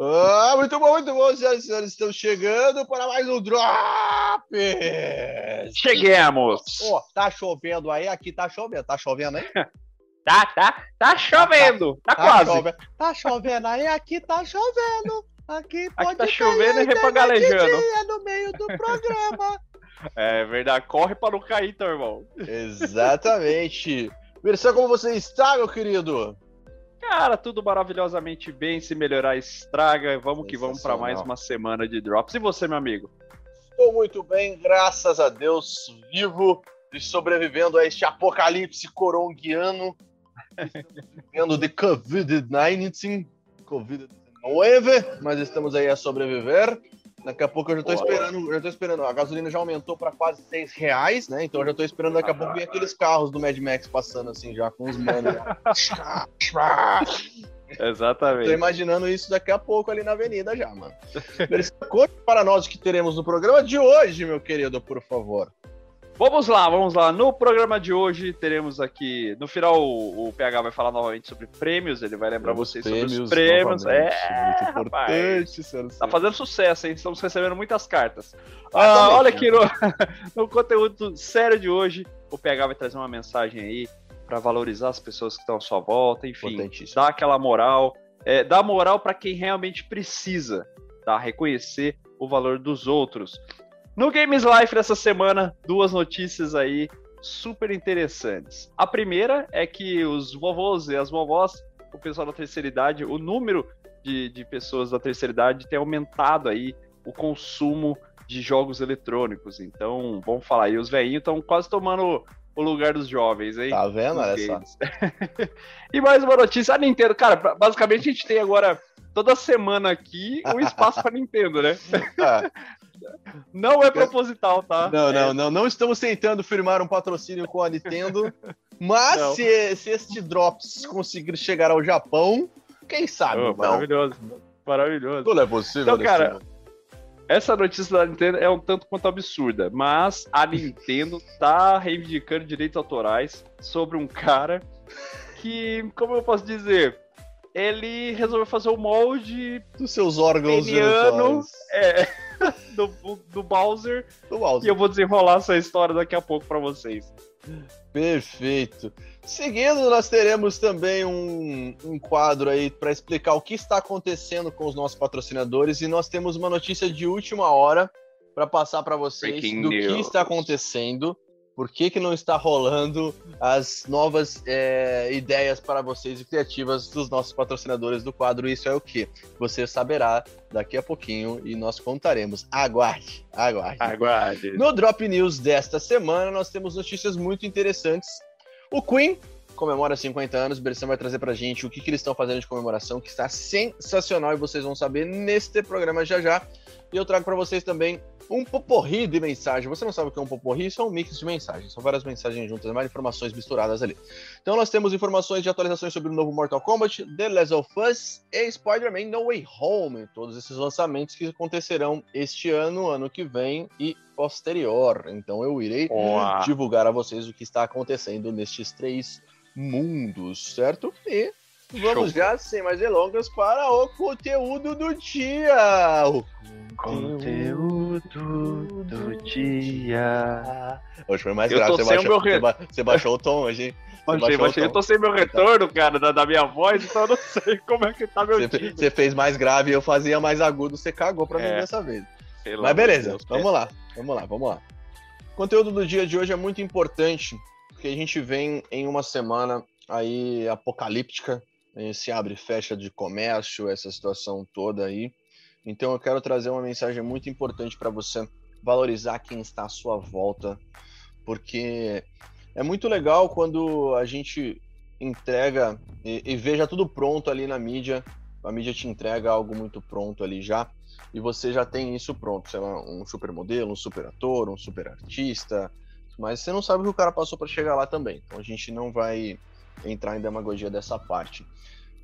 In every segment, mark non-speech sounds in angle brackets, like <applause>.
Ah, muito bom, muito bom, senhoras e senhores. Estamos chegando para mais um Drop! Cheguemos! Ó, tá chovendo aí? Aqui tá chovendo. Tá chovendo aí? <laughs> Tá, tá, tá chovendo. Tá, Tá quase. chovendo. Tá chovendo aí? Aqui tá chovendo. Aqui pode tá cair chovendo e repagalejando. no meio do programa. <laughs> É verdade. Corre para não cair, então, irmão. Exatamente. Versão, como você está, meu querido? Cara, tudo maravilhosamente bem. Se melhorar, estraga. Vamos que vamos para mais uma semana de drops. E você, meu amigo? Estou muito bem, graças a Deus, vivo e sobrevivendo a este apocalipse coronguiano. Vivendo de Covid-19, Covid-19, mas estamos aí a sobreviver. Daqui a pouco eu já tô esperando, já tô esperando. A gasolina já aumentou para quase 6 reais, né? Então eu já tô esperando daqui a pouco vir aqueles carros do Mad Max passando assim, já com os manos. <laughs> Tô Exatamente. imaginando isso daqui a pouco ali na avenida já, mano. Conte para nós o que teremos no programa de hoje, meu querido, por favor. Vamos lá, vamos lá. No programa de hoje teremos aqui. No final, o, o PH vai falar novamente sobre prêmios. Ele vai lembrar vocês sobre os prêmios. novamente. É, muito rapaz. importante, senhor. Tá fazendo sucesso, hein? Estamos recebendo muitas cartas. Ah, olha né? aqui no, <laughs> no conteúdo sério de hoje, o PH vai trazer uma mensagem aí para valorizar as pessoas que estão à sua volta, enfim, dar aquela moral, é, dar moral para quem realmente precisa, tá? Reconhecer o valor dos outros. No Games Life dessa semana, duas notícias aí super interessantes. A primeira é que os vovôs e as vovós, o pessoal da terceira idade, o número de, de pessoas da terceira idade tem aumentado aí o consumo de jogos eletrônicos. Então, vamos falar aí, os velhinhos estão quase tomando o lugar dos jovens, hein? Tá vendo? nos Olha só. games. <laughs> e mais uma notícia, a Nintendo, cara, basicamente a gente tem agora toda semana aqui um espaço para Nintendo, né? <laughs> Não é proposital, tá? não, É, não, não. Não estamos tentando firmar um patrocínio com a Nintendo. Mas Não. se, se este Drops conseguir chegar ao Japão, quem sabe? oh, maravilhoso. Maravilhoso. Tudo é possível. Então, cara, mundo. Essa notícia da Nintendo é um tanto quanto absurda, mas a Nintendo tá reivindicando direitos autorais sobre um cara que, como eu posso dizer, ele resolveu fazer o molde dos seus órgãos peniano. é, <laughs> do, do Bowser Do e Bowser. eu vou desenrolar essa história daqui a pouco pra vocês. Perfeito. Seguindo, nós teremos também um, um quadro aí para explicar o que está acontecendo com os nossos patrocinadores e nós temos uma notícia de última hora para passar para vocês Breaking do que news. está acontecendo, por que, que não está rolando as novas é, ideias para vocês e criativas dos nossos patrocinadores do quadro. Isso é o que você saberá daqui a pouquinho e nós contaremos. Aguarde, aguarde. Aguarde. No Drop News desta semana, nós temos notícias muito interessantes. O Queen comemora 50 anos, o Berção vai trazer pra gente o que, que eles estão fazendo de comemoração, que está sensacional e vocês vão saber neste programa já já. E eu trago pra vocês também um poporri de mensagem. Você não sabe o que é um poporri? Isso é um mix de mensagens. São várias mensagens juntas, várias informações misturadas ali. Então nós temos informações de atualizações sobre o novo Mortal Kombat, The Last of Us e Spider-Man No Way Home. Todos esses lançamentos que acontecerão este ano, ano que vem e posterior. Então eu irei Boa. divulgar a vocês o que está acontecendo nestes três mundos, certo? E vamos Show. já, sem mais delongas, para o conteúdo do dia. O Conteúdo do dia. Hoje foi mais Eu grave, você baixou, re- você ba- você baixou o tom hoje, hein? Baixei, baixei. Eu tô sem meu retorno, cara, da, da minha voz, então eu não <laughs> sei como é que tá meu Você, time. você fez mais grave, eu fazia mais agudo, você cagou pra mim É. dessa vez. Pelo Mas beleza, Deus, vamos lá, vamos lá, vamos lá. O conteúdo do dia de hoje é muito importante, porque a gente vem em uma semana aí apocalíptica, esse abre e fecha de comércio, essa situação toda aí. Então eu quero trazer uma mensagem muito importante para você valorizar quem está à sua volta, porque é muito legal quando a gente entrega e, e veja tudo pronto ali na mídia, a mídia te entrega algo muito pronto ali já, e você já tem isso pronto, sei lá, um super modelo, um super ator, um super artista, mas você não sabe o que o cara passou para chegar lá também. Então a gente não vai entrar em demagogia dessa parte.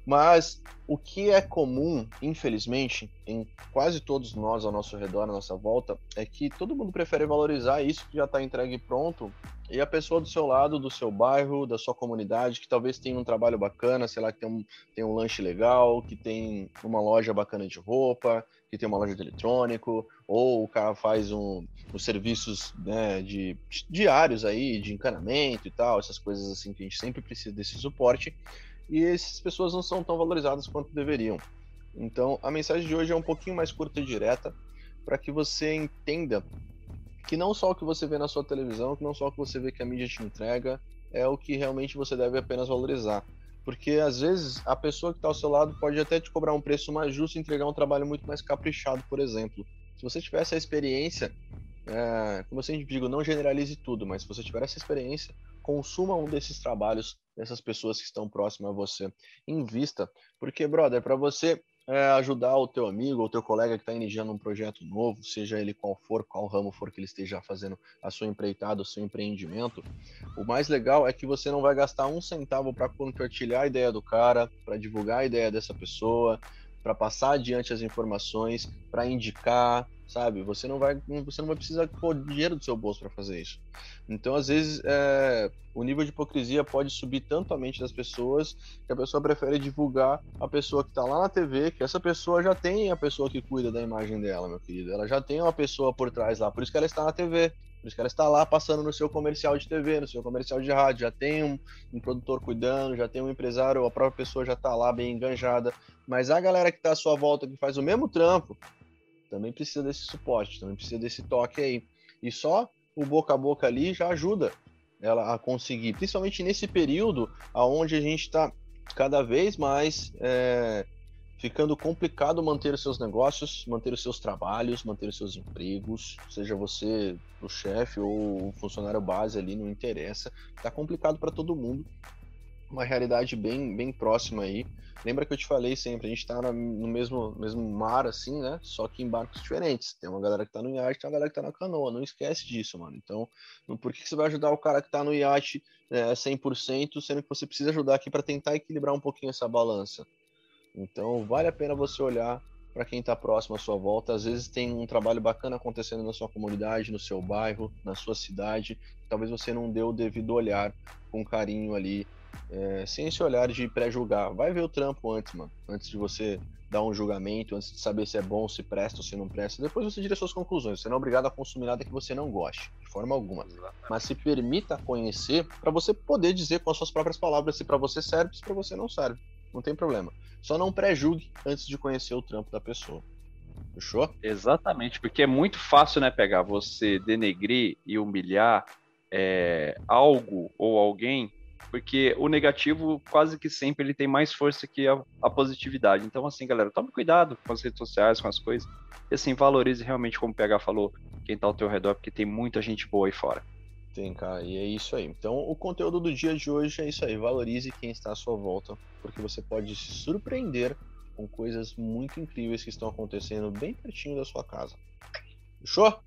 Mas o que é comum, infelizmente, em quase todos nós ao nosso redor, à nossa volta, é que todo mundo prefere valorizar isso que já está entregue pronto e a pessoa do seu lado, do seu bairro, da sua comunidade, que talvez tenha um trabalho bacana, sei lá, que tem um, tem um lanche legal, que tem uma loja bacana de roupa, que tem uma loja de eletrônico, ou o cara faz um, os serviços né, de, diários aí, de encanamento e tal, essas coisas assim que a gente sempre precisa desse suporte e essas pessoas não são tão valorizadas quanto deveriam. Então, a mensagem de hoje é um pouquinho mais curta e direta para que você entenda que não só o que você vê na sua televisão, que não só o que você vê que a mídia te entrega, é o que realmente você deve apenas valorizar. Porque às vezes a pessoa que está ao seu lado pode até te cobrar um preço mais justo e entregar um trabalho muito mais caprichado, por exemplo. Se você tiver essa experiência, é, como eu sempre digo, não generalize tudo, mas se você tiver essa experiência, consuma um desses trabalhos dessas pessoas que estão próximas a você. Invista, porque, brother, para você é, ajudar o teu amigo ou teu colega que está iniciando um projeto novo, seja ele qual for, qual ramo for que ele esteja fazendo a sua empreitada, o seu empreendimento, o mais legal é que você não vai gastar um centavo para compartilhar a ideia do cara, para divulgar a ideia dessa pessoa, para passar adiante as informações, para indicar, sabe? Você não vai, você não vai precisar pôr dinheiro do seu bolso para fazer isso. Então, às vezes, é, o nível de hipocrisia pode subir tanto a mente das pessoas que a pessoa prefere divulgar a pessoa que está lá na TV, que essa pessoa já tem a pessoa que cuida da imagem dela, meu querido. Ela já tem uma pessoa por trás lá, por isso que ela está na TV. Por isso que ela está lá passando no seu comercial de TV, no seu comercial de rádio. Já tem um, um produtor cuidando, já tem um empresário, a própria pessoa já está lá bem enganjada. Mas a galera que está à sua volta, que faz o mesmo trampo, também precisa desse suporte, também precisa desse toque aí. E só o boca a boca ali já ajuda ela a conseguir, principalmente nesse período aonde a gente está cada vez mais é, ficando complicado manter os seus negócios, manter os seus trabalhos, manter os seus empregos, seja você o chefe ou o funcionário base ali, não interessa. Tá complicado para todo mundo. Uma realidade bem, bem próxima aí. Lembra que eu te falei sempre, a gente tá no mesmo, mesmo mar, assim, né? Só que em barcos diferentes. Tem uma galera que tá no iate, tem uma galera que tá na canoa. Não esquece disso, mano. Então, por que você vai ajudar o cara que tá no iate é, 100%, sendo que você precisa ajudar aqui para tentar equilibrar um pouquinho essa balança? Então, vale a pena você olhar para quem está próximo à sua volta. Às vezes tem um trabalho bacana acontecendo na sua comunidade, no seu bairro, na sua cidade. Talvez você não dê o devido olhar com carinho ali, é, sem esse olhar de pré-julgar. Vai ver o trampo antes, mano. Antes de você dar um julgamento, antes de saber se é bom, se presta ou se não presta. Depois você tira suas conclusões. Você não é obrigado a consumir nada que você não goste, de forma alguma. Mas se permita conhecer para você poder dizer com as suas próprias palavras se para você serve, se para você não serve não tem problema. Só não pré-julgue antes de conhecer o trampo da pessoa. Fechou? Exatamente, porque é muito fácil, né, pegar você denegrir e humilhar é, algo ou alguém, porque o negativo quase que sempre ele tem mais força que a, a, positividade. Então, assim, galera, tome cuidado com as redes sociais, com as coisas, e assim, valorize realmente, como o PH falou, quem tá ao teu redor, porque tem muita gente boa aí fora. Tem, cara, e é isso aí. Então, o conteúdo do dia de hoje é isso aí. Valorize quem está à sua volta, porque você pode se surpreender com coisas muito incríveis que estão acontecendo bem pertinho da sua casa. Fechou?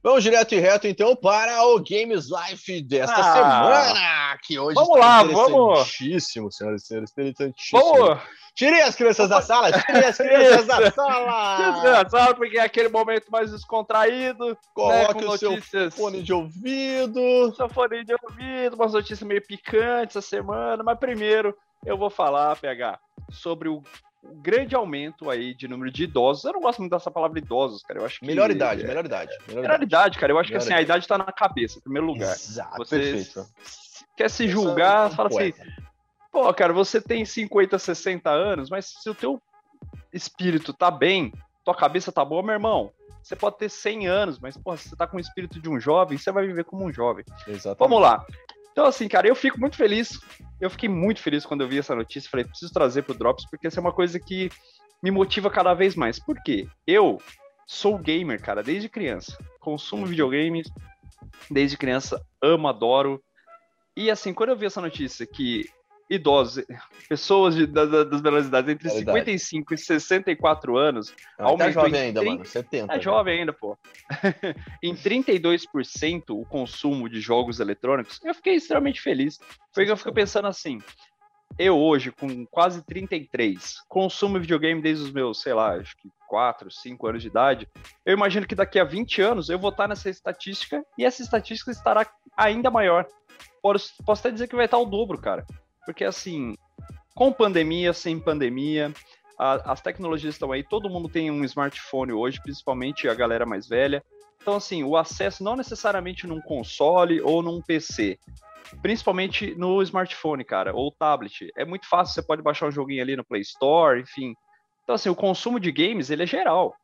Vamos direto e reto, então, para o Games Life desta ah, semana, que hoje vamos lá, vamos. senhoras e senhores, interessantíssimo. Vamos! Tirem as crianças da sala, tirem as crianças da <laughs> sala! Tirem da sala, porque é aquele momento mais descontraído. Né, Coloque né, o seu fone de ouvido. Seu fone de ouvido, umas notícias meio picantes essa semana, mas primeiro eu vou falar, PH, sobre o um grande aumento aí de número de idosos. Eu não gosto muito dessa palavra idosos, cara. Eu acho que. Melhor idade, é, melhor idade. Melhor, melhor idade, cara. Eu acho melhor que assim, idade. a idade tá na cabeça, em primeiro lugar. Exato, você perfeito. Quer se julgar, é fala assim. Pô, cara, você tem 50, 60 anos, mas se o teu espírito tá bem, tua cabeça tá boa, meu irmão, você pode ter 100 anos, mas, pô, se você tá com o espírito de um jovem, você vai viver como um jovem. Exatamente. Vamos lá. Então, assim, cara, eu fico muito feliz. Eu fiquei muito feliz quando eu vi essa notícia. Falei, preciso trazer pro Drops, porque essa é uma coisa que me motiva cada vez mais. Por quê? Eu sou gamer, cara, desde criança. Consumo videogames desde criança, amo, adoro. E assim, quando eu vi essa notícia que idosos, pessoas de, das, das menores idades entre é 55 e 64 anos. Não, tá aumentou tá jovem ainda, 30... mano. 70. É já. jovem ainda, pô. <laughs> em 32% o consumo de jogos eletrônicos, eu fiquei extremamente feliz. Porque eu fico pensando assim. eu hoje, com quase 33, consumo videogame desde os meus, sei lá, acho que 4, 5 anos de idade, eu imagino que daqui a 20 anos eu vou estar nessa estatística e essa estatística estará ainda maior. Posso, posso até dizer que vai estar o dobro, cara. Porque assim, com pandemia, sem pandemia, a, as tecnologias estão aí, todo mundo tem um smartphone hoje, principalmente a galera mais velha. Então, assim, o acesso não necessariamente num console ou num PC, principalmente no smartphone, cara, ou tablet. É muito fácil, você pode baixar um joguinho ali no Play Store, enfim. Então, assim, o consumo de games, ele é geral.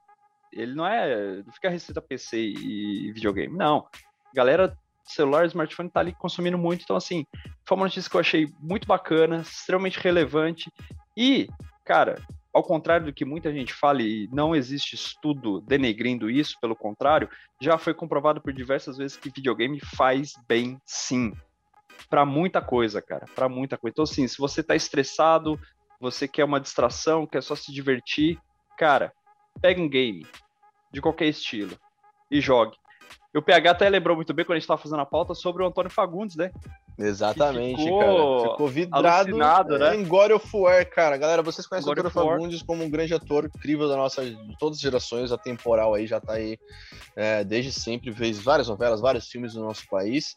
Ele não é. Não fica restrito a PC e videogame. Não. Galera, celular, smartphone tá ali consumindo muito. Então, assim, foi uma notícia que eu achei muito bacana, extremamente relevante. E, cara, ao contrário do que muita gente fala, e não existe estudo denegrindo isso, pelo contrário, já foi comprovado por diversas vezes que videogame faz bem sim. Para muita coisa, cara, para muita coisa. Então, assim, se você tá estressado, você quer uma distração, quer só se divertir, cara, pega um game de qualquer estilo e jogue. E o PH até lembrou muito bem quando a gente estava fazendo a pauta sobre o Antônio Fagundes, né? Exatamente, ficou cara. Ficou vidrado né? em God of War, cara. Galera, vocês conhecem God o Antônio Fagundes como um grande ator incrível da nossa, de todas as gerações, a temporal aí já tá aí é, desde sempre, fez várias novelas, vários filmes no nosso país.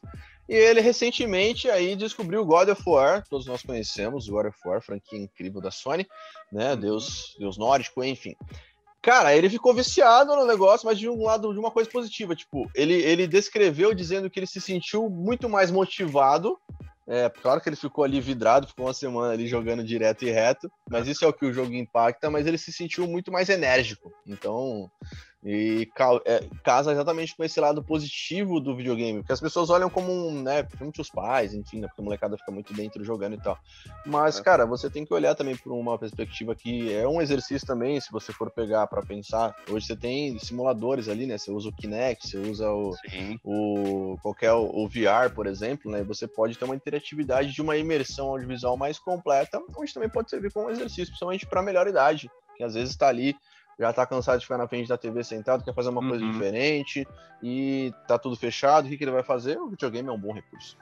E ele recentemente aí descobriu God of War, todos nós conhecemos, God of War, franquia incrível da Sony, né? Uhum. Deus, Deus nórdico, enfim. Cara, ele ficou viciado no negócio, mas de um lado de uma coisa positiva. Tipo, ele, ele descreveu dizendo que ele se sentiu muito mais motivado. É, claro que ele ficou ali vidrado, ficou uma semana ali jogando direto e reto, mas isso é o que o jogo impacta, mas ele se sentiu muito mais enérgico. Então, e é, casa exatamente com esse lado positivo do videogame, porque as pessoas olham como um, né, principalmente os pais, enfim, né, porque a molecada fica muito dentro jogando e tal. Mas, é. cara, você tem que olhar também por uma perspectiva que é um exercício também, se você for pegar para pensar. Hoje você tem simuladores ali, né? Você usa o Kinect, você usa o, o qualquer o VR, por exemplo, né? Você pode ter uma interatividade de uma imersão audiovisual mais completa, onde também pode servir como um exercício, principalmente para melhor idade, que às vezes está ali já tá cansado de ficar na frente da TV sentado, quer fazer uma uhum. coisa diferente e tá tudo fechado, o que, que ele vai fazer? O videogame é um bom recurso.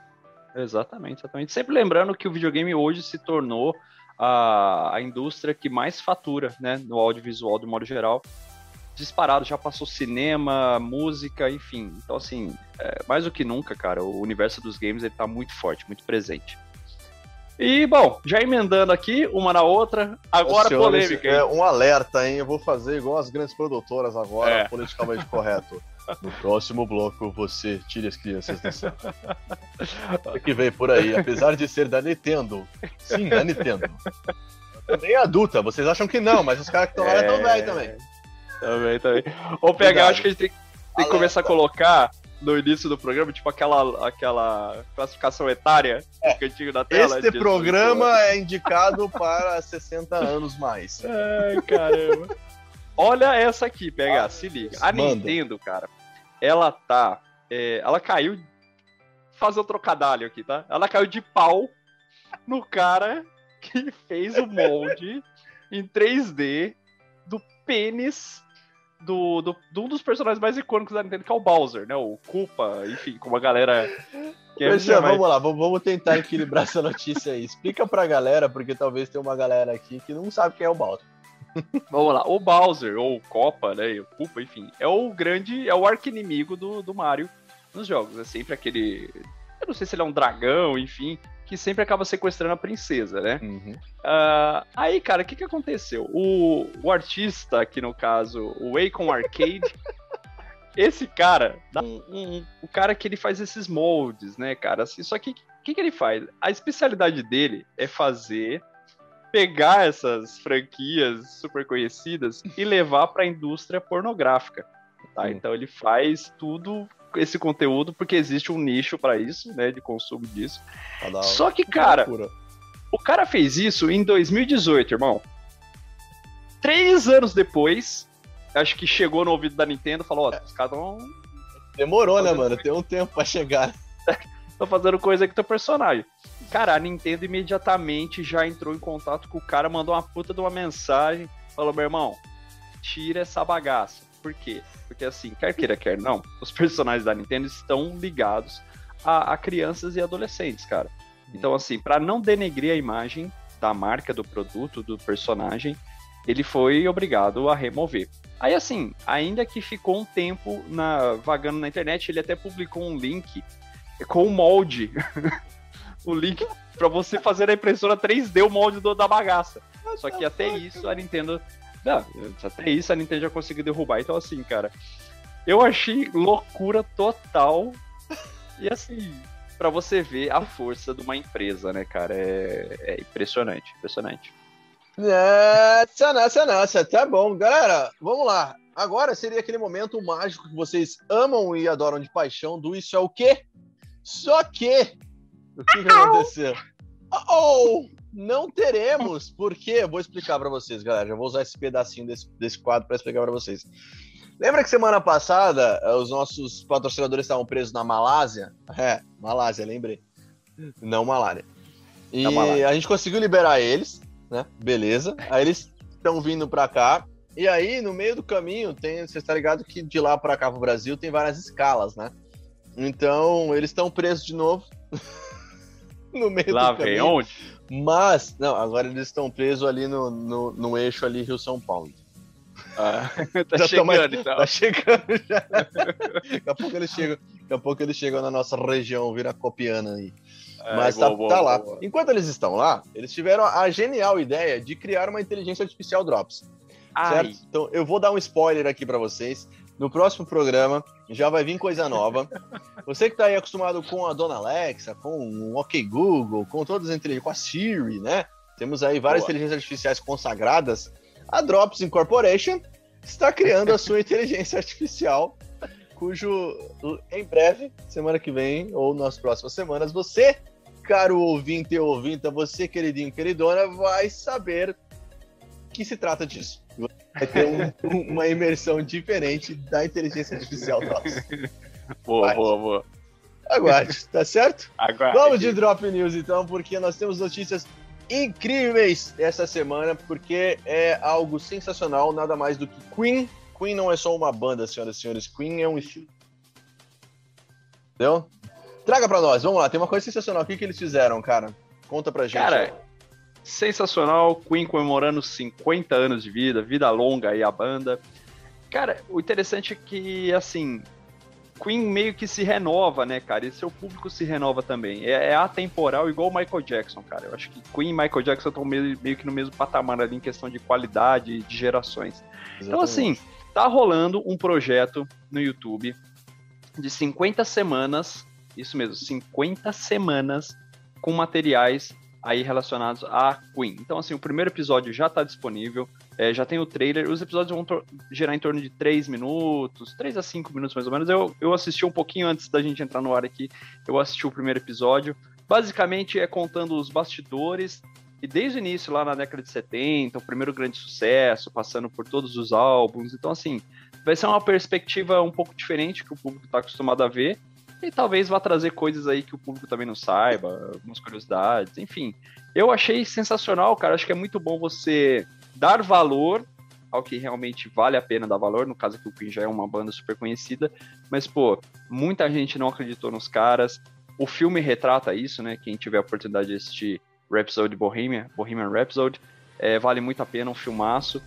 Exatamente, exatamente. Sempre lembrando que o videogame hoje se tornou a, a indústria que mais fatura, né, no audiovisual de modo geral. Disparado, já passou cinema, música, enfim. Então, assim, é, mais do que nunca, cara, o universo dos games ele tá muito forte, muito presente. E, bom, já emendando aqui, uma na outra, agora Senhor, polêmica. É um alerta, hein? Eu vou fazer igual as grandes produtoras agora, é. politicamente correto. No próximo bloco, você tire as crianças da sala. <laughs> O que vem por aí, apesar de ser da Nintendo. Sim, da Nintendo. Também é adulta, vocês acham que não, mas os caras que estão lá estão velhos também. Também, também. Ou pegar, acho que a gente tem, tem que começar a colocar no início do programa, tipo aquela, aquela classificação etária é. cantinho da tela. Este programa é indicado para <laughs> 60 anos mais. Ai, caramba. Olha essa aqui, pega, ah, se liga. A manda. Nintendo, cara, ela tá. É, ela caiu. Fazer o um trocadilho aqui, tá? Ela caiu de pau no cara que fez o molde em 3D do pênis do, do, de um dos personagens mais icônicos da Nintendo, que é o Bowser, né? O Koopa, enfim, como a galera. Quer vamos lá, vamos tentar equilibrar essa notícia aí. Explica pra galera, porque talvez tenha uma galera aqui que não sabe quem é o Bowser. <laughs> Vamos lá, o Bowser, ou o Copa, né? O Koopa, enfim, é o grande, é o arqui-inimigo do, do Mario nos jogos. É sempre aquele. Eu não sei se ele é um dragão, enfim que sempre acaba sequestrando a princesa, né? Uhum. Uh, aí, cara, o que, que aconteceu? O, o artista, aqui no caso, o Akon Arcade, <laughs> esse cara, um, um, o cara que ele faz esses moldes, né, cara? Assim, só que o que, que ele faz? A especialidade dele é fazer pegar essas franquias super conhecidas e levar para a indústria pornográfica. Tá? Então ele faz tudo esse conteúdo porque existe um nicho para isso, né, de consumo disso. Tá Só que, cara, o cara fez isso em 2018, irmão. Três anos depois, acho que chegou no ouvido da Nintendo e falou: Ó, os caras estão. Demorou, né, mano? Tem um tempo pra chegar. <laughs> Tô fazendo coisa com teu personagem. Cara, a Nintendo imediatamente já entrou em contato com o cara, mandou uma puta de uma mensagem. Falou, meu irmão, tira essa bagaça. Por quê? Porque assim, quer queira, quer não, os personagens da Nintendo estão ligados a, a crianças e adolescentes, cara. Então, assim, para não denegrir a imagem da marca, do produto, do personagem, ele foi obrigado a remover. Aí, assim, ainda que ficou um tempo na, vagando na internet, ele até publicou um link com o molde. <laughs> o link para você fazer a impressora 3D, o molde do, da bagaça. Só que até isso a Nintendo. Não, até isso a Nintendo já conseguiu derrubar. Então, assim, cara, eu achei loucura total. E assim, para você ver a força de uma empresa, né, cara? É, é impressionante, impressionante. Nossa, nossa, nossa, tá bom. Galera, vamos lá. Agora seria aquele momento mágico que vocês amam e adoram de paixão do Isso é o quê? Só que, o que vai acontecer? Oh, não teremos, porque eu vou explicar para vocês, galera. Já vou usar esse pedacinho desse, desse quadro para explicar para vocês. Lembra que semana passada eh, os nossos patrocinadores estavam presos na Malásia? <laughs> É, Malásia, lembrei. Não malária. E a gente conseguiu liberar eles, né? Beleza. Aí eles estão vindo para cá. E aí, no meio do caminho, tem. Você está ligado que de lá para cá pro Brasil tem várias escalas, né? Então, eles estão presos de novo. <laughs> <laughs> no meio lá do caminho. Lá vem onde? Mas, não, agora eles estão presos ali no, no, no eixo ali Rio-São Paulo. Ah, <laughs> tá já chegando, mais, então. Tá chegando já. daqui a pouco eles chegam, daqui a pouco eles chegam na nossa região, vira copiana aí. Mas tá, boa, tá boa, lá. Enquanto eles estão lá, eles tiveram a genial ideia de criar uma inteligência artificial Drops. Ai. Certo? Então eu vou dar um spoiler aqui para vocês. No próximo programa já vai vir coisa nova. Você que está aí acostumado com a Dona Alexa, com o OK Google, com todas as inteligências, com a Siri, né? Temos aí várias Boa. inteligências artificiais consagradas. A Drops Incorporation está criando a sua <laughs> inteligência artificial, cujo em breve, semana que vem ou nas próximas semanas, você, caro ouvinte e ouvinta, você, queridinho, queridona, vai saber que se trata disso vai ter um, uma imersão diferente da inteligência artificial nossa. Boa, Mas, boa, boa. Aguarde, tá certo? Aguarde. Vamos de Drop News então, porque nós temos notícias incríveis essa semana, porque é algo sensacional, nada mais do que Queen. Queen não é só uma banda, senhoras e senhores, Queen é um estilo. Entendeu? Traga pra nós, vamos lá, tem uma coisa sensacional. O que, que eles fizeram, cara? Conta pra gente. Cara, sensacional, Queen comemorando 50 anos de vida, vida longa aí a banda. Cara, o interessante é que, assim, Queen meio que se renova, né, cara? E seu público se renova também. É, é atemporal, igual o Michael Jackson, cara. Eu acho que Queen e Michael Jackson estão meio, meio, que no mesmo patamar ali em questão de qualidade de gerações. Exatamente. Então, assim, tá rolando um projeto no YouTube de 50 semanas, isso mesmo, 50 semanas com materiais aí relacionados a Queen. Então, assim, o primeiro episódio já está disponível, é, já tem o trailer, os episódios vão gerar em torno de 3 minutos, 3 a 5 minutos mais ou menos. Eu, eu assisti um pouquinho antes da gente entrar no ar aqui, eu assisti o primeiro episódio. Basicamente é contando os bastidores e desde o início, lá na década de 70, o primeiro grande sucesso, passando por todos os álbuns. Então, assim, vai ser uma perspectiva um pouco diferente que o público está acostumado a ver. E talvez vá trazer coisas aí que o público também não saiba, algumas curiosidades, enfim. Eu achei sensacional, cara. Acho que é muito bom você dar valor ao que realmente vale a pena dar valor. No caso que o Queen já é uma banda super conhecida, mas pô, muita gente não acreditou nos caras. O filme retrata isso, né? Quem tiver a oportunidade de assistir Rhapsody Bohemian, Bohemian Rhapsody, é, vale muito a pena, um filmaço.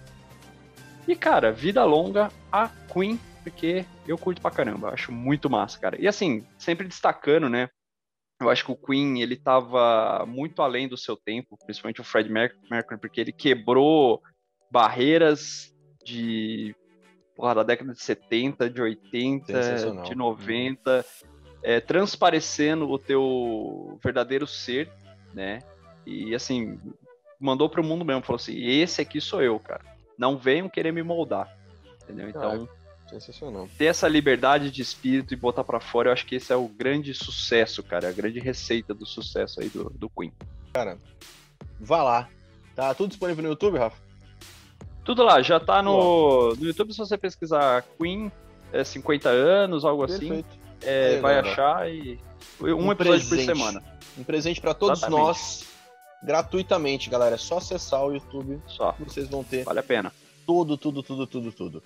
E cara, vida longa a Queen porque eu curto pra caramba, acho muito massa, cara. E assim, sempre destacando, né? Eu acho que o Queen, ele tava muito além do seu tempo, principalmente o Fred Mercury, porque ele quebrou barreiras de porra, da década de 70, de 80, de 90, é, transparecendo o teu verdadeiro ser, né? E assim, mandou pro mundo mesmo, falou assim: esse aqui sou eu, cara. Não venham querer me moldar. Entendeu? Então, Sensacional. Ter essa liberdade de espírito e botar para fora, eu acho que esse é o grande sucesso, cara. A grande receita do sucesso aí do, do Queen. Cara, vá lá. Tá tudo disponível no YouTube, Rafa? Tudo lá, já tá no, no YouTube, se você pesquisar Queen é, 50 anos, algo assim, Perfeito. assim, é, é, vai achar e um, um episódio presente. por semana. Um presente para todos Exatamente. nós, gratuitamente, galera. É só acessar o YouTube, só. vocês vão ter. Vale a pena. Tudo, tudo, tudo, tudo, tudo.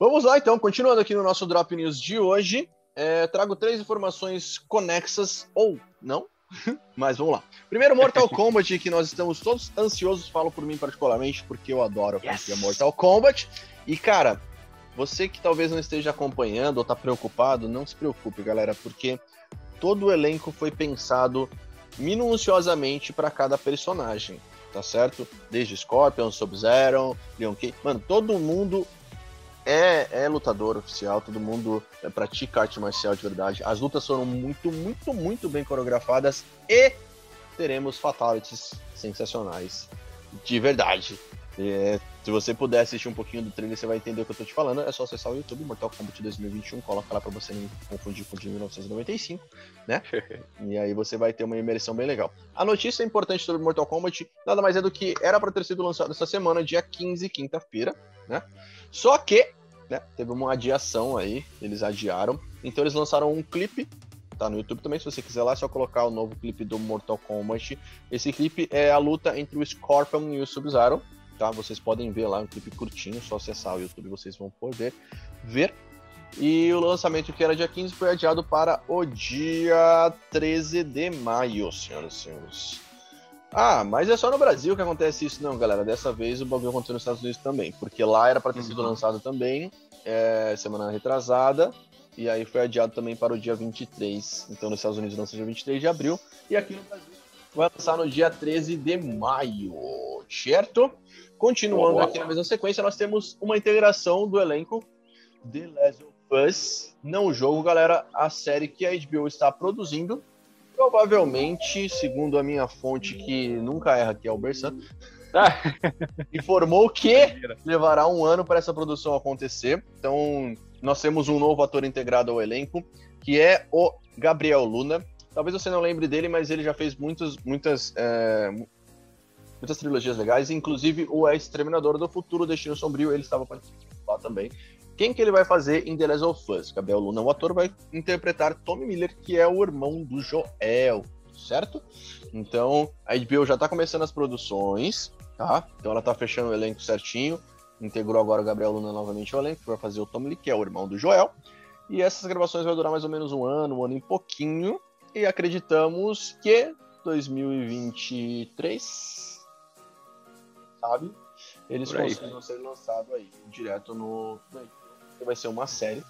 Vamos lá, então, continuando aqui no nosso Drop News de hoje. É, trago três informações conexas, ou não, <laughs> Mas vamos lá. Primeiro Mortal <laughs> Kombat, que nós estamos todos ansiosos, falo por mim particularmente, porque eu adoro a yes. Mortal Kombat. E, cara, você que talvez não esteja acompanhando ou tá preocupado, não se preocupe, galera, porque todo o elenco foi pensado minuciosamente para cada personagem, tá certo? Desde Scorpion, Sub-Zero, Leon Kay, mano, todo mundo é, é lutador oficial, todo mundo é, pratica arte marcial de verdade. As lutas foram muito, muito, muito bem coreografadas e teremos fatalities sensacionais de verdade. É, se você puder assistir um pouquinho do trailer, você vai entender o que eu tô te falando. É só acessar o YouTube, Mortal Kombat 2021, coloca lá pra você não confundir com o de 1995, né? <laughs> e aí você vai ter uma imersão bem legal. A notícia importante sobre Mortal Kombat nada mais é do que era para ter sido lançado essa semana, dia 15, quinta-feira, né? Só que, né, teve uma adiação aí, eles adiaram. Então eles lançaram um clipe tá no YouTube também, se você quiser lá, é só colocar o novo clipe do Mortal Kombat. Esse clipe é a luta entre o Scorpion e o Sub-Zero, tá? Vocês podem ver lá um clipe curtinho, só acessar o YouTube vocês vão poder ver. E o lançamento que era dia 15 foi adiado para o dia 13 de maio, senhoras e senhores. Ah, mas é só no Brasil que acontece isso, não, galera. Dessa vez o bagulho aconteceu nos Estados Unidos também, porque lá era para ter sido uhum. lançado também, é, semana retrasada, e aí foi adiado também para o dia 23. Então nos Estados Unidos lança dia 23 de abril, e aqui no Brasil vai lançar no dia 13 de maio, certo? Continuando aqui na mesma sequência, nós temos uma integração do elenco de Last of Us. Não o jogo, galera, a série que a HBO está produzindo. Provavelmente, segundo a minha fonte que nunca erra, que é o Bersan, <laughs> informou que levará um ano para essa produção acontecer. Então, nós temos um novo ator integrado ao elenco, que é o Gabriel Luna. Talvez você não lembre dele, mas ele já fez muitas, muitas, é, muitas trilogias legais, inclusive o Exterminador do Futuro, Destino Sombrio, ele estava participando lá também. Quem que ele vai fazer em The Last of Us? Gabriel Luna, o ator, vai interpretar Tommy Miller, que é o irmão do Joel, certo? Então, a HBO já está começando as produções, tá? Então ela está fechando o elenco certinho, integrou agora o Gabriel Luna novamente ao elenco, para fazer o Tommy Lee, que é o irmão do Joel. E essas gravações vão durar mais ou menos um ano, um ano e pouquinho, e acreditamos que 2023 sabe? Eles conseguem ser lançados aí, direto no. Vai ser uma série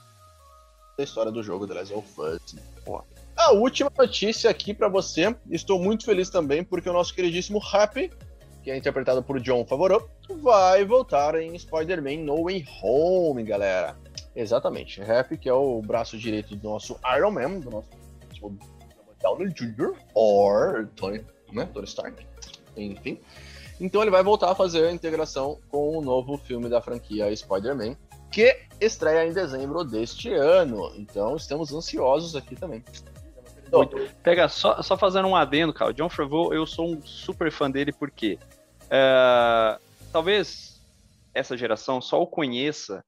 da história do jogo The Last of Us. A última notícia aqui para você, estou muito feliz também porque o nosso queridíssimo Happy, que é interpretado por John Favreau, vai voltar em Spider-Man No Way Home, galera. Exatamente, Happy, que é o braço direito do nosso Iron Man, do nosso Downey Jr., or Tony, né, Tony Stark, enfim. Então ele vai voltar a fazer a integração com o novo filme da franquia Spider-Man, que estreia em dezembro deste ano. Então estamos ansiosos aqui também. Muito. Pega, só, só fazendo um adendo, cara. John Favreau, eu sou um super fã dele porque é, talvez essa geração só o conheça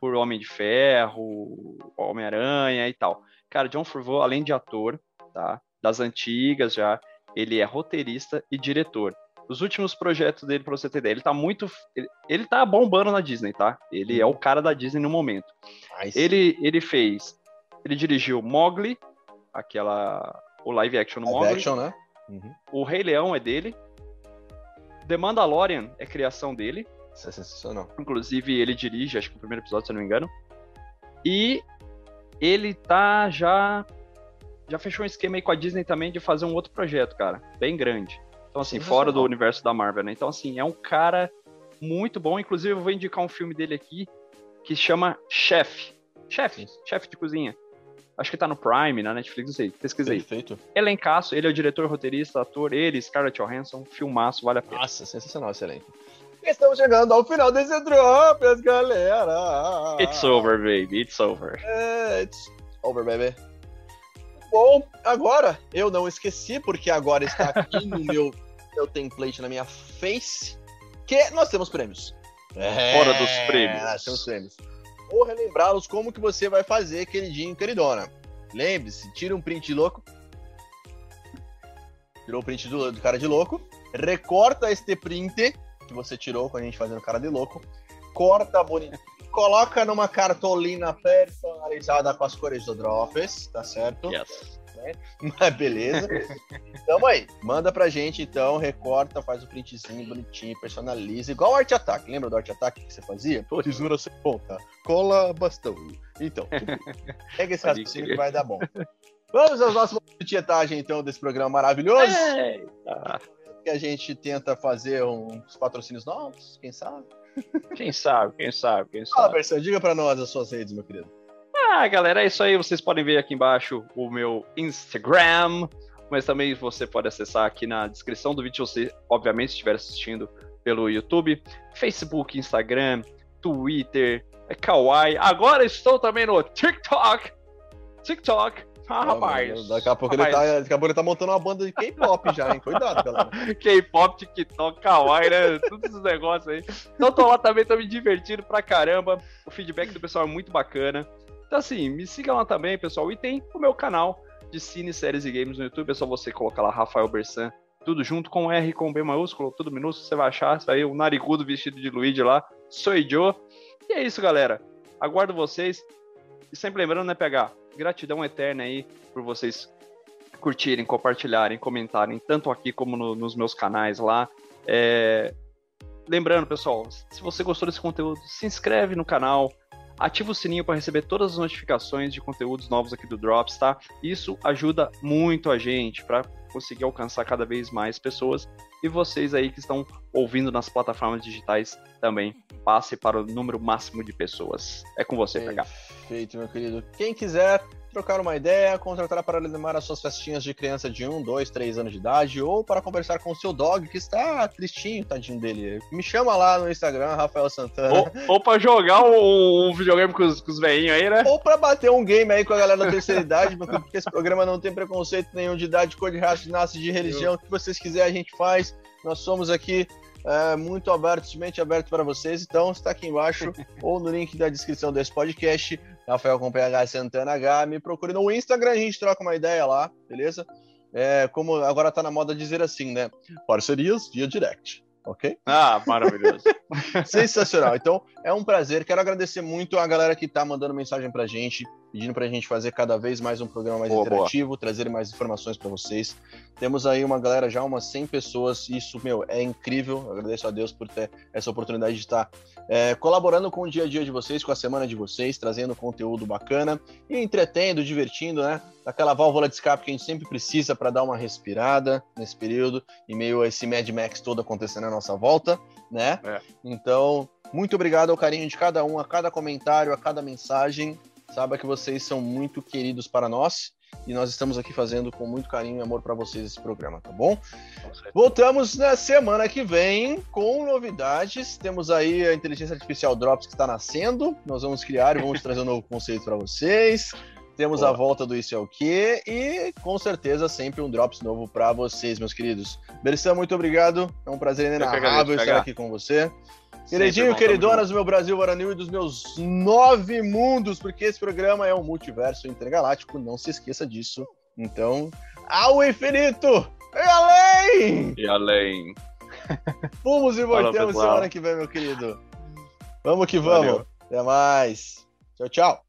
por Homem de Ferro, Homem-Aranha e tal. Cara, John Favreau, além de ator, tá? Das antigas já, ele é roteirista e diretor os últimos projetos dele, pra você ter ideia, ele tá muito. Ele, ele tá bombando na Disney, tá? Ele é o cara da Disney no momento. Ele, ele fez. Ele dirigiu Mogli, aquela. O live action no live Mogli. Action, né? Uhum. O Rei Leão é dele. The Mandalorian é criação dele. Isso é sensacional. Inclusive, ele dirige, acho que o primeiro episódio, se eu não me engano. E ele tá já. Já fechou um esquema aí com a Disney também de fazer um outro projeto, cara. Bem grande. Então, assim, fora do universo da Marvel, né? Então, assim, é um cara muito bom. Inclusive, eu vou indicar um filme dele aqui que chama Chef. Chef, chefe de cozinha. Acho que tá no Prime, na Netflix, não sei. Pesquisei. Perfeito. Elencaço, ele é o diretor, roteirista, ator, ele, Scarlett Johansson, filmaço, vale a pena. Nossa, sensacional esse elenco. Estamos chegando ao final desse Drops, galera. It's over, baby, it's over. É, it's over, baby. Bom, agora eu não esqueci, porque agora está aqui no meu meu template na minha face, que nós temos prêmios. É, Fora dos prêmios. Nós temos prêmios. Vou relembrá-los como que você vai fazer, queridinho queridona. Lembre-se, tira um print de louco. Tirou o print do, do cara de louco. Recorta este print que você tirou com a gente fazendo cara de louco. Corta bonito. Coloca numa cartolina personalizada com as cores do Drops, tá certo? Yes. Né? <laughs> Mas beleza. Tamo aí. Manda pra gente, então, recorta, faz o printzinho bonitinho, personaliza. Igual o Art Attack. Lembra do Art Attack que você fazia? Pô, tesoura sem ponta. Cola bastão. Então, tipo, pega esse <laughs> raciocínio que vai dar bom. Vamos aos nossos momentos de tietagem, então, desse programa maravilhoso. Eita. Que a gente tenta fazer uns patrocínios novos, quem sabe? Quem sabe, quem sabe, quem sabe. Fala, Berção, diga pra nós as suas redes, meu querido. Ah, galera, é isso aí. Vocês podem ver aqui embaixo o meu Instagram, mas também você pode acessar aqui na descrição do vídeo, se você, obviamente, estiver assistindo pelo YouTube, Facebook, Instagram, Twitter, Kawaii. Agora estou também no TikTok. TikTok. Ah, rapaz. Daqui a pouco, rapaz. Ele, tá, daqui a pouco ele tá montando uma banda de K-pop já, hein? Cuidado, galera. <laughs> K-pop, TikTok, Kawaii, né? Todos esses negócios aí. Então tô lá também, tô me divertindo pra caramba. O feedback do pessoal é muito bacana. Então, assim, me sigam lá também, pessoal. E tem o meu canal de cine, séries e games no YouTube. É só você colocar lá Rafael Bersan, tudo junto com R com B maiúsculo, tudo minúsculo. Você vai achar. Vai o narigudo vestido de Luigi lá. Sou Joe. E é isso, galera. Aguardo vocês. E sempre lembrando, né, PH? Gratidão eterna aí por vocês curtirem, compartilharem, comentarem, tanto aqui como no, nos meus canais lá. É... Lembrando, pessoal, se você gostou desse conteúdo, se inscreve no canal, ativa o sininho para receber todas as notificações de conteúdos novos aqui do Drops, tá? Isso ajuda muito a gente para conseguir alcançar cada vez mais pessoas e vocês aí que estão ouvindo nas plataformas digitais também passe para o número máximo de pessoas. É com você, PH. Perfeito, meu querido. Quem quiser trocar uma ideia, contratar para animar as suas festinhas de criança de 1, 2, 3 anos de idade, ou para conversar com o seu dog que está tristinho, tadinho dele. Me chama lá no Instagram, Rafael Santana. Ou, ou para jogar um, um, videogame com os, com os velhinhos aí, né? Ou para bater um game aí com a galera da terceira idade, porque esse programa não tem preconceito nenhum de idade, cor de raça, de nasce, de religião. O que vocês quiserem a gente faz. Nós somos aqui é, muito abertos, mente aberto para vocês. Então, está aqui embaixo <laughs> ou no link da descrição desse podcast. Rafael com PH Santana H. Me procure no Instagram, a gente troca uma ideia lá, beleza? É, como agora tá na moda dizer assim, né? Parcerias via direct ok? Ah, maravilhoso. <laughs> Sensacional. Então, é um prazer. Quero agradecer muito a galera que tá mandando mensagem pra gente, pedindo pra gente fazer cada vez mais um programa mais boa, interativo, boa. trazer mais informações para vocês. Temos aí uma galera já, umas 100 pessoas. Isso, meu, é incrível. Eu agradeço a Deus por ter essa oportunidade de estar é, colaborando com o dia a dia de vocês, com a semana de vocês, trazendo conteúdo bacana e entretendo, divertindo, né? Aquela válvula de escape que a gente sempre precisa para dar uma respirada nesse período, em meio a esse Mad Max todo acontecendo na nossa volta, né? É. Então, muito obrigado ao carinho de cada um, a cada comentário, a cada mensagem. Saiba que vocês são muito queridos para nós e nós estamos aqui fazendo com muito carinho e amor para vocês esse programa, tá bom? Voltamos na semana que vem com novidades. Temos aí a inteligência artificial Drops que está nascendo. Nós vamos criar e vamos trazer um novo conceito para vocês. Temos Boa. a volta do Isso é o Que e com certeza sempre um Drops novo para vocês, meus queridos. Belissan, muito obrigado. É um prazer inenarrável estar aqui com você. Queridinho, queridonas do meu Brasil Varanil e dos meus nove mundos, porque esse programa é um multiverso intergaláctico, não se esqueça disso. Então, ao infinito e além! E além. <laughs> Fomos e voltamos semana que vem, meu querido. Vamos que vamos. Valeu. Até mais. Tchau, tchau.